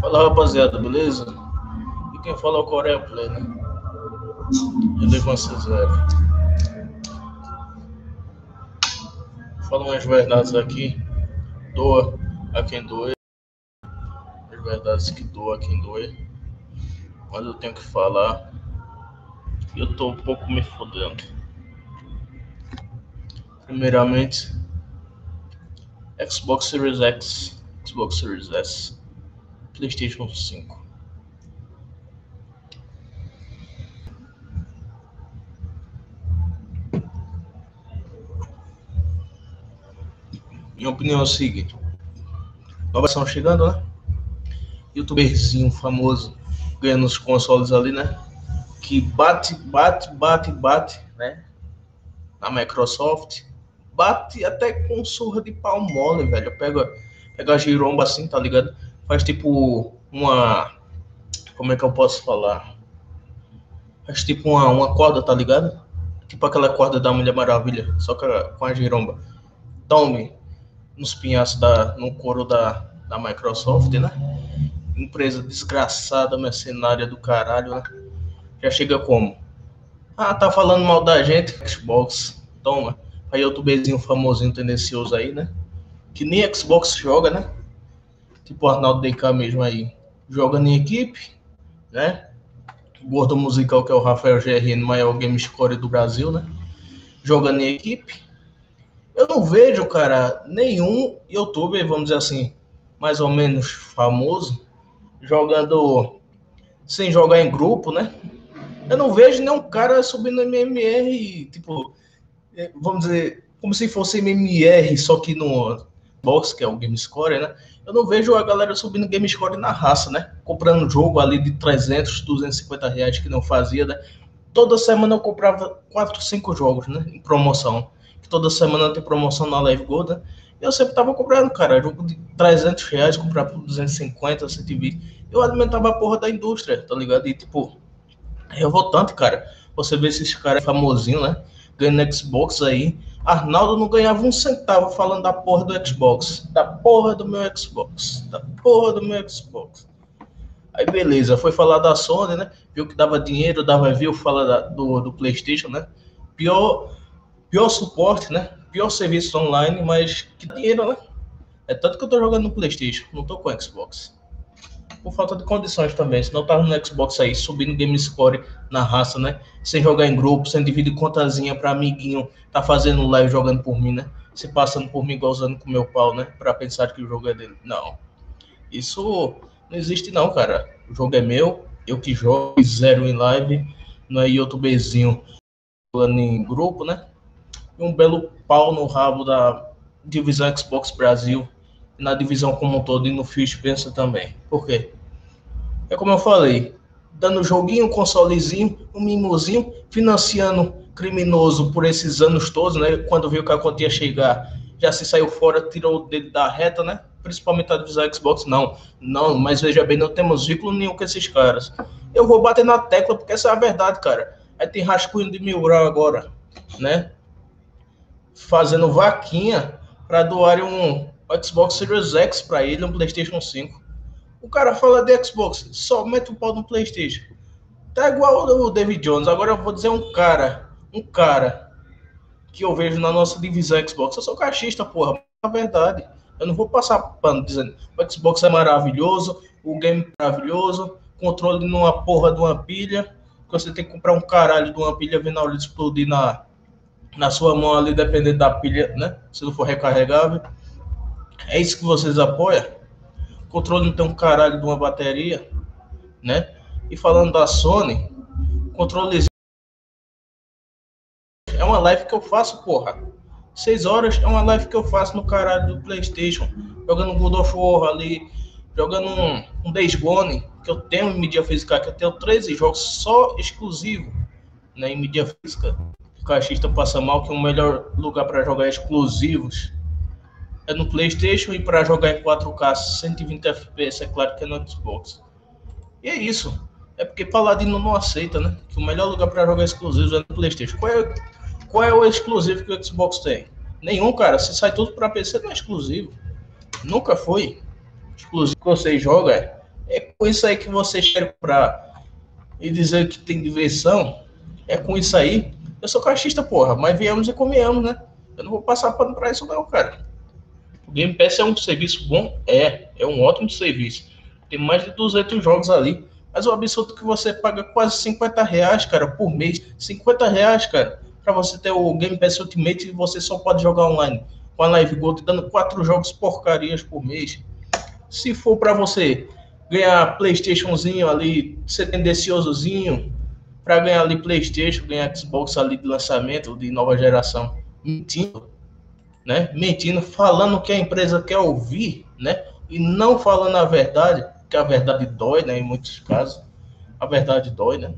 Fala rapaziada, beleza? E quem fala é o Coreia Play, né? Eu com vocês, velho. Fala umas verdades aqui. Doa a quem doer. As verdades que doa a quem doer. Mas eu tenho que falar. Eu tô um pouco me fodendo. Primeiramente, Xbox Series X, Xbox Series S PlayStation 5. Minha opinião é o seguinte: nova versão chegando, né? Youtuberzinho famoso ganhando os consoles ali, né? Que bate, bate, bate, bate, né? Na Microsoft. Bate até com surra de pau mole, velho. Pega, pega a giromba assim, tá ligado? Faz tipo uma. Como é que eu posso falar? Faz tipo uma, uma corda, tá ligado? Tipo aquela corda da Mulher Maravilha, só que com a giromba. Tome nos pinhaços da, no couro da, da Microsoft, né? Empresa desgraçada, mercenária do caralho, né? Já chega como? Ah, tá falando mal da gente, Xbox. Toma. Aí outro bezinho famosinho tendencioso aí, né? Que nem Xbox joga, né? Tipo o Arnaldo DK mesmo aí, joga em equipe, né? O gordo musical, que é o Rafael GRN, maior game score do Brasil, né? Joga em equipe. Eu não vejo, cara, nenhum youtuber, vamos dizer assim, mais ou menos famoso, jogando sem jogar em grupo, né? Eu não vejo nenhum cara subindo MMR, tipo, é, vamos dizer, como se fosse MMR, só que no box, que é o game score, né? eu não vejo a galera subindo game score na raça, né? Comprando jogo ali de 300, 250 reais que não fazia, né? Toda semana eu comprava 4, 5 jogos, né? Em promoção. Que toda semana tem promoção na Live Gold, né? Eu sempre tava comprando, cara, jogo de 300 reais, comprava por 250, 120. Eu alimentava a porra da indústria, tá ligado? E, tipo, revoltante, cara. Você vê esses caras famosinhos, né? Ganhando Xbox aí, Arnaldo não ganhava um centavo falando da porra do Xbox. Da porra do meu Xbox. Da porra do meu Xbox. Aí beleza, foi falar da Sony, né? Viu que dava dinheiro, dava view, fala da, do, do PlayStation, né? Pior, pior suporte, né? Pior serviço online, mas que dinheiro, né? É tanto que eu tô jogando no PlayStation, não tô com Xbox por falta de condições também. Senão tava no Xbox aí, subindo game score na raça, né? Sem jogar em grupo, sem dividir contazinha para amiguinho, tá fazendo live jogando por mim, né? Se passando por mim usando com meu pau, né? Para pensar que o jogo é dele. Não. Isso não existe não, cara. O jogo é meu, eu que jogo, zero em live, não é youtuberzinho jogando em grupo, né? E um belo pau no rabo da divisão Xbox Brasil na divisão como um todo e no Fio Spencer também. Por quê? É como eu falei, dando joguinho, consolezinho, um mimozinho, financiando criminoso por esses anos todos, né? Quando viu que a conta ia chegar, já se saiu fora, tirou o dedo da reta, né? Principalmente a divisão Xbox, não. Não, mas veja bem, não temos vínculo nenhum com esses caras. Eu vou bater na tecla porque essa é a verdade, cara. Aí tem rascunho de mil grau agora, né? Fazendo vaquinha para doar um, o Xbox Series X para ele, um PlayStation 5. O cara fala de Xbox, só mete o pau no PlayStation. Tá igual o David Jones. Agora eu vou dizer um cara, um cara que eu vejo na nossa divisão Xbox. Eu sou caixista, porra. Na verdade, eu não vou passar pano dizendo o Xbox é maravilhoso, o game é maravilhoso, controle numa porra de uma pilha. Você tem que comprar um caralho de uma pilha vendo a hora de explodir na, na sua mão ali, dependendo da pilha, né? Se não for recarregável. É isso que vocês apoiam? Controle não tem um caralho de uma bateria, né? E falando da Sony, controle é uma live que eu faço, porra. Seis horas é uma live que eu faço no caralho do PlayStation, jogando God of War ali, jogando um, um Days Gone, que eu tenho em mídia física, que eu tenho 13 jogos só exclusivo né, em mídia física. O caixista passa mal, que é o melhor lugar para jogar exclusivos é no PlayStation e para jogar em 4K 120 FPS, é claro que é no Xbox. E é isso. É porque Paladino não aceita, né? Que o melhor lugar para jogar exclusivos é no PlayStation. Qual é, qual é o exclusivo que o Xbox tem? Nenhum, cara. Se sai tudo para PC, não é exclusivo. Nunca foi. Exclusivo que você joga é, É com isso aí que vocês querem comprar e dizer que tem diversão. É com isso aí. Eu sou caixista, porra, mas viemos e comemos, né? Eu não vou passar pano pra isso, não, cara. O Game Pass é um serviço bom? É, é um ótimo serviço. Tem mais de 200 jogos ali. Mas o absurdo é que você paga quase 50 reais, cara, por mês. 50 reais, cara, para você ter o Game Pass Ultimate e você só pode jogar online. Com a Live Gold dando quatro jogos porcarias por mês. Se for para você ganhar Playstationzinho ali, ser tendenciosozinho, para ganhar ali Playstation, ganhar Xbox ali de lançamento de nova geração, mentindo, né? Mentindo, falando que a empresa quer ouvir, né? E não falando a verdade, que a verdade dói, né? Em muitos casos, a verdade dói, né?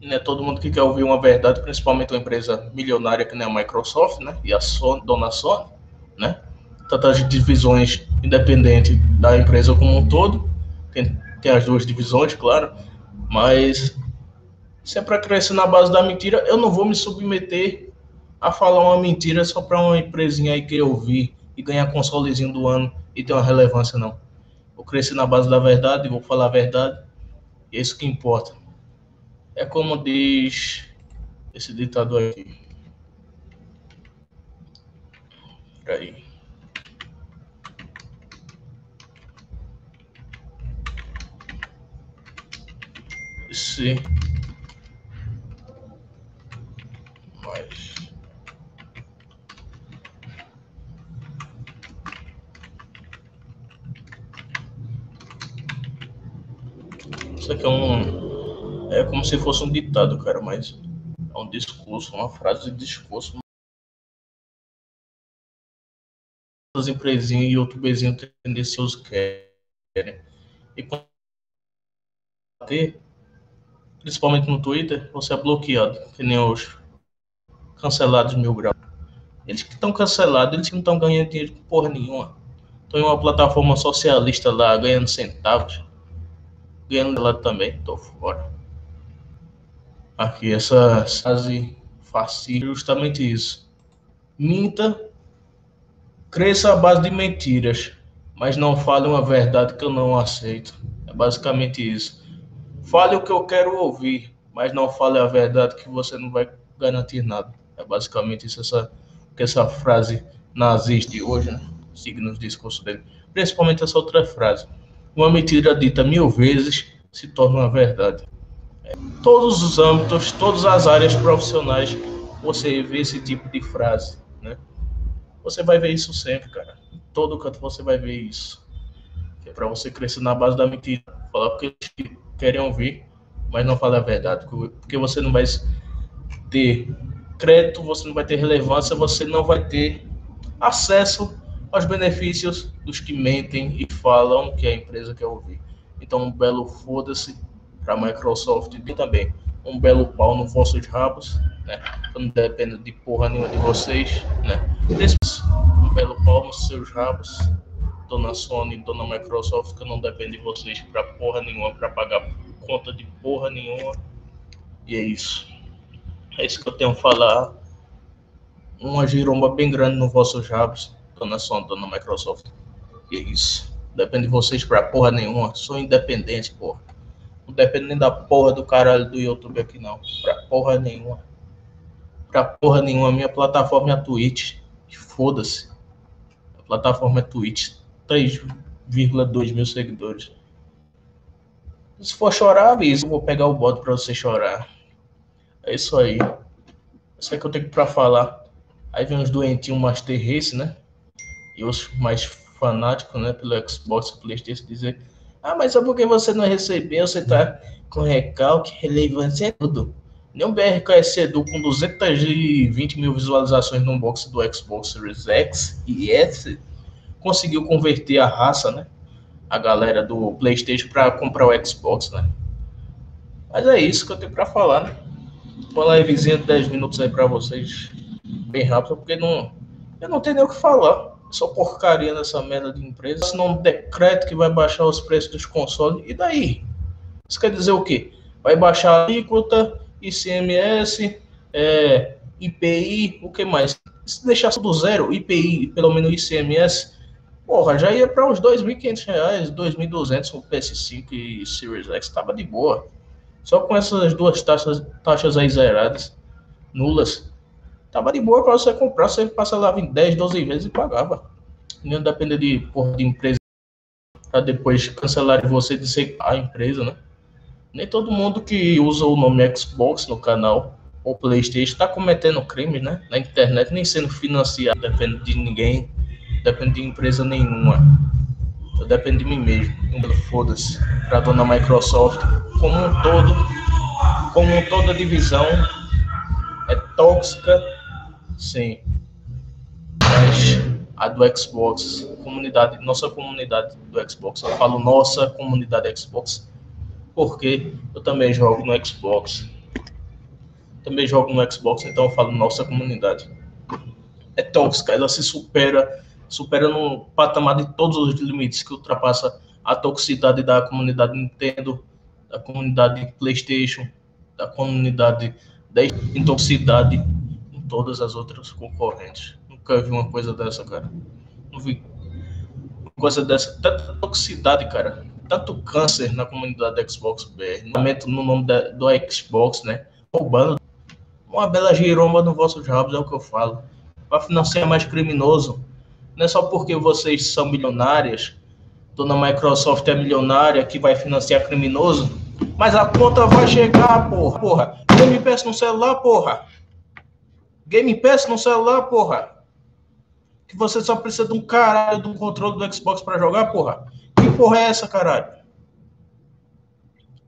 E não é todo mundo que quer ouvir uma verdade, principalmente uma empresa milionária que nem a Microsoft, né? E a Sony, dona Sony, né? Tantas divisões independentes da empresa como um todo, tem, tem as duas divisões, claro, mas se é crescer na base da mentira, eu não vou me submeter a falar uma mentira só para uma empresinha aí que ouvir e ganhar consolezinho do ano e ter uma relevância, não. Vou crescer na base da verdade, vou falar a verdade, e é isso que importa. É como diz esse ditador aqui. Peraí. Esse Isso aqui é um. É como se fosse um ditado, cara, mas é um discurso, uma frase de discurso. As empresinhas e youtuberzinhos tendenciosos querem. E quando ter, principalmente no Twitter, você é bloqueado, que nem os cancelados mil graus. Eles que estão cancelados, eles que não estão ganhando dinheiro com porra nenhuma. Estão em uma plataforma socialista lá, ganhando centavos ganhando lá também, tô fora. Aqui, essa frase fascista, justamente isso. Minta, cresça à base de mentiras, mas não fale uma verdade que eu não aceito. É basicamente isso. Fale o que eu quero ouvir, mas não fale a verdade que você não vai garantir nada. É basicamente isso essa, que essa frase nazista de hoje, né? Siga nos discursos dele. Principalmente essa outra frase. Uma mentira dita mil vezes se torna uma verdade. todos os âmbitos, todas as áreas profissionais, você vê esse tipo de frase, né? Você vai ver isso sempre, cara. Em todo canto você vai ver isso. é para você crescer na base da mentira, falar o que eles querem ouvir, mas não falar a verdade, porque você não vai ter crédito, você não vai ter relevância, você não vai ter acesso aos benefícios dos que mentem e falam que a empresa quer ouvir. Então, um belo foda-se para a Microsoft e também um belo pau no vossos rabos, né? Eu não dependo de porra nenhuma de vocês, né? Um belo pau nos seus rabos, dona Sony, dona Microsoft, que eu não dependo de vocês para porra nenhuma, para pagar conta de porra nenhuma. E é isso. É isso que eu tenho a falar. Uma giromba bem grande nos vossos rabos, dona Sony, dona Microsoft. E é isso. Depende de vocês pra porra nenhuma. Sou independente, porra. Não depende nem da porra do caralho do YouTube aqui, não. Pra porra nenhuma. Pra porra nenhuma. Minha plataforma é a Twitch. Foda-se. A plataforma é Twitch. 3,2 mil seguidores. Se for chorar, avisa. Eu vou pegar o bot pra você chorar. É isso aí. Isso é que eu tenho pra falar. Aí vem os doentinhos Master Race, né? E os mais fanático, né, pelo Xbox e PlayStation dizer: "Ah, mas só porque você não recebeu, você tá com recalque, relevância é tudo". O BRKS Edu com 220 mil visualizações no unboxing do Xbox Series X e S conseguiu converter a raça, né? A galera do PlayStation para comprar o Xbox, né? Mas é isso que eu tenho para falar, né? Uma livezinha de 10 minutos aí para vocês, bem rápido, porque não, eu não tenho nem o que falar só porcaria nessa merda de empresa. Assinou um decreto que vai baixar os preços dos consoles. E daí? Isso quer dizer o quê? Vai baixar a alíquota, ICMS, é, IPI, o que mais? Se deixar tudo zero, IPI, pelo menos ICMS, Porra, já ia para uns 2.500 reais, 2.200 o PS5 e Series X, tava de boa. Só com essas duas taxas, taxas aí zeradas, nulas, tava de boa para você comprar, você parcelava em 10, 12 vezes e pagava. Não depender de, porra, de empresa para depois cancelar você de ser a empresa, né? Nem todo mundo que usa o nome Xbox no canal ou PlayStation está cometendo crime, né? Na internet, nem sendo financiado, depende de ninguém, depende de empresa nenhuma. Eu dependo de mim mesmo. Foda-se. Para dona Microsoft, como um todo, como toda divisão é tóxica, sim. Mas a do Xbox, comunidade, nossa comunidade do Xbox, eu falo nossa comunidade Xbox, porque eu também jogo no Xbox. Também jogo no Xbox, então eu falo nossa comunidade. É tóxica, ela se supera, supera no patamar de todos os limites que ultrapassa a toxicidade da comunidade Nintendo, da comunidade PlayStation, da comunidade da intoxicidade todas as outras concorrentes. Nunca vi uma coisa dessa, cara. Não vi uma coisa dessa. Tanta toxicidade, cara. Tanto câncer na comunidade Xbox BR. No nome da, do Xbox, né? Roubando uma bela giromba no vosso jobs, é o que eu falo. Para financiar mais criminoso. Não é só porque vocês são milionárias, dona Microsoft é milionária que vai financiar criminoso, mas a conta vai chegar, porra. Porra. Game Pass no celular, porra. Game Pass no celular, porra que você só precisa de um caralho do controle do Xbox para jogar, porra? Que porra é essa, caralho?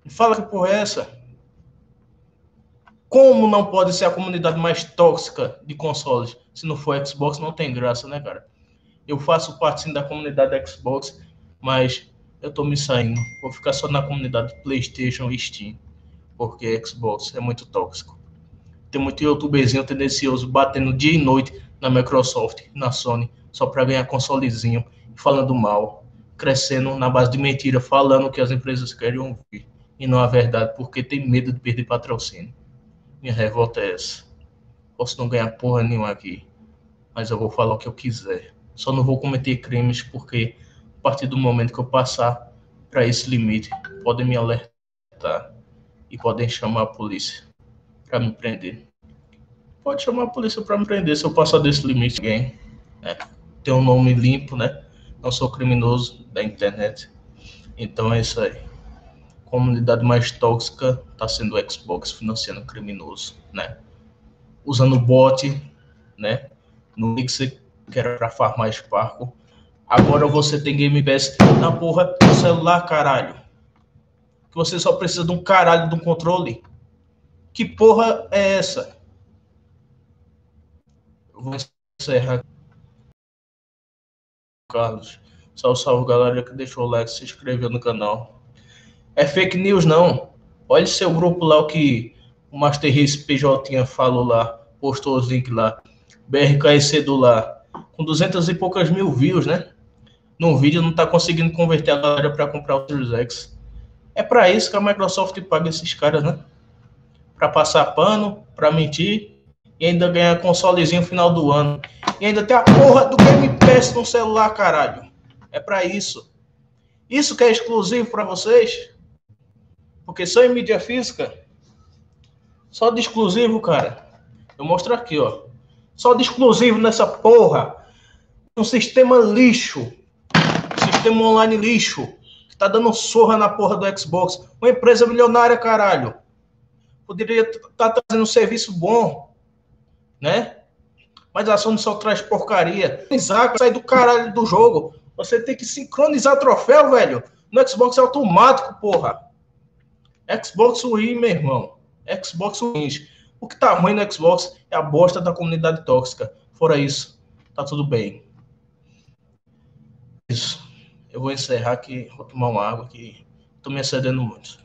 Fala que porra é essa? Como não pode ser a comunidade mais tóxica de consoles? Se não for Xbox, não tem graça, né, cara? Eu faço parte sim da comunidade Xbox, mas eu tô me saindo. Vou ficar só na comunidade PlayStation e Steam, porque Xbox é muito tóxico. Tem muito youtuberzinho tendencioso batendo dia e noite na Microsoft, na Sony, só para ganhar consolezinho, falando mal, crescendo na base de mentira, falando o que as empresas querem ouvir e não a verdade, porque tem medo de perder patrocínio. Minha revolta é essa. Posso não ganhar porra nenhuma aqui, mas eu vou falar o que eu quiser. Só não vou cometer crimes porque a partir do momento que eu passar para esse limite, podem me alertar e podem chamar a polícia para me prender pode chamar a polícia para me prender se eu passar desse limite. Ninguém né? tem um nome limpo, né? Não sou criminoso da internet. Então é isso aí. Comunidade mais tóxica está sendo o Xbox financiando criminoso, né? Usando bot, né? No Mixer, que era para farmar Sparkle. Agora você tem Game Pass na porra do celular, caralho. Que você só precisa de um caralho de um controle. Que porra é essa? vou encerrar. Carlos. Salve, salve, galera que deixou o like, se inscreveu no canal. É fake news, não. Olha seu grupo lá, o que o Master Race PJ falou lá, postou os links lá. BRKC do lá, com 200 e poucas mil views, né? No vídeo não tá conseguindo converter a galera para comprar o Series X. É para isso que a Microsoft paga esses caras, né? Para passar pano, para mentir e ainda ganhar consolezinho no final do ano. E ainda tem a porra do Game Pass no celular, caralho. É para isso. Isso que é exclusivo para vocês? Porque só em mídia física? Só de exclusivo, cara. Eu mostro aqui, ó. Só de exclusivo nessa porra. Um sistema lixo. sistema online lixo. Que tá dando sorra na porra do Xbox. Uma empresa milionária, caralho. Poderia estar tá trazendo um serviço bom né? Mas a Sony só traz porcaria. Sai do caralho do jogo. Você tem que sincronizar troféu, velho. No Xbox é automático, porra. Xbox Win, meu irmão. Xbox Win. O que tá ruim no Xbox é a bosta da comunidade tóxica. Fora isso, tá tudo bem. Isso. Eu vou encerrar aqui, vou tomar uma água que tô me excedendo muito.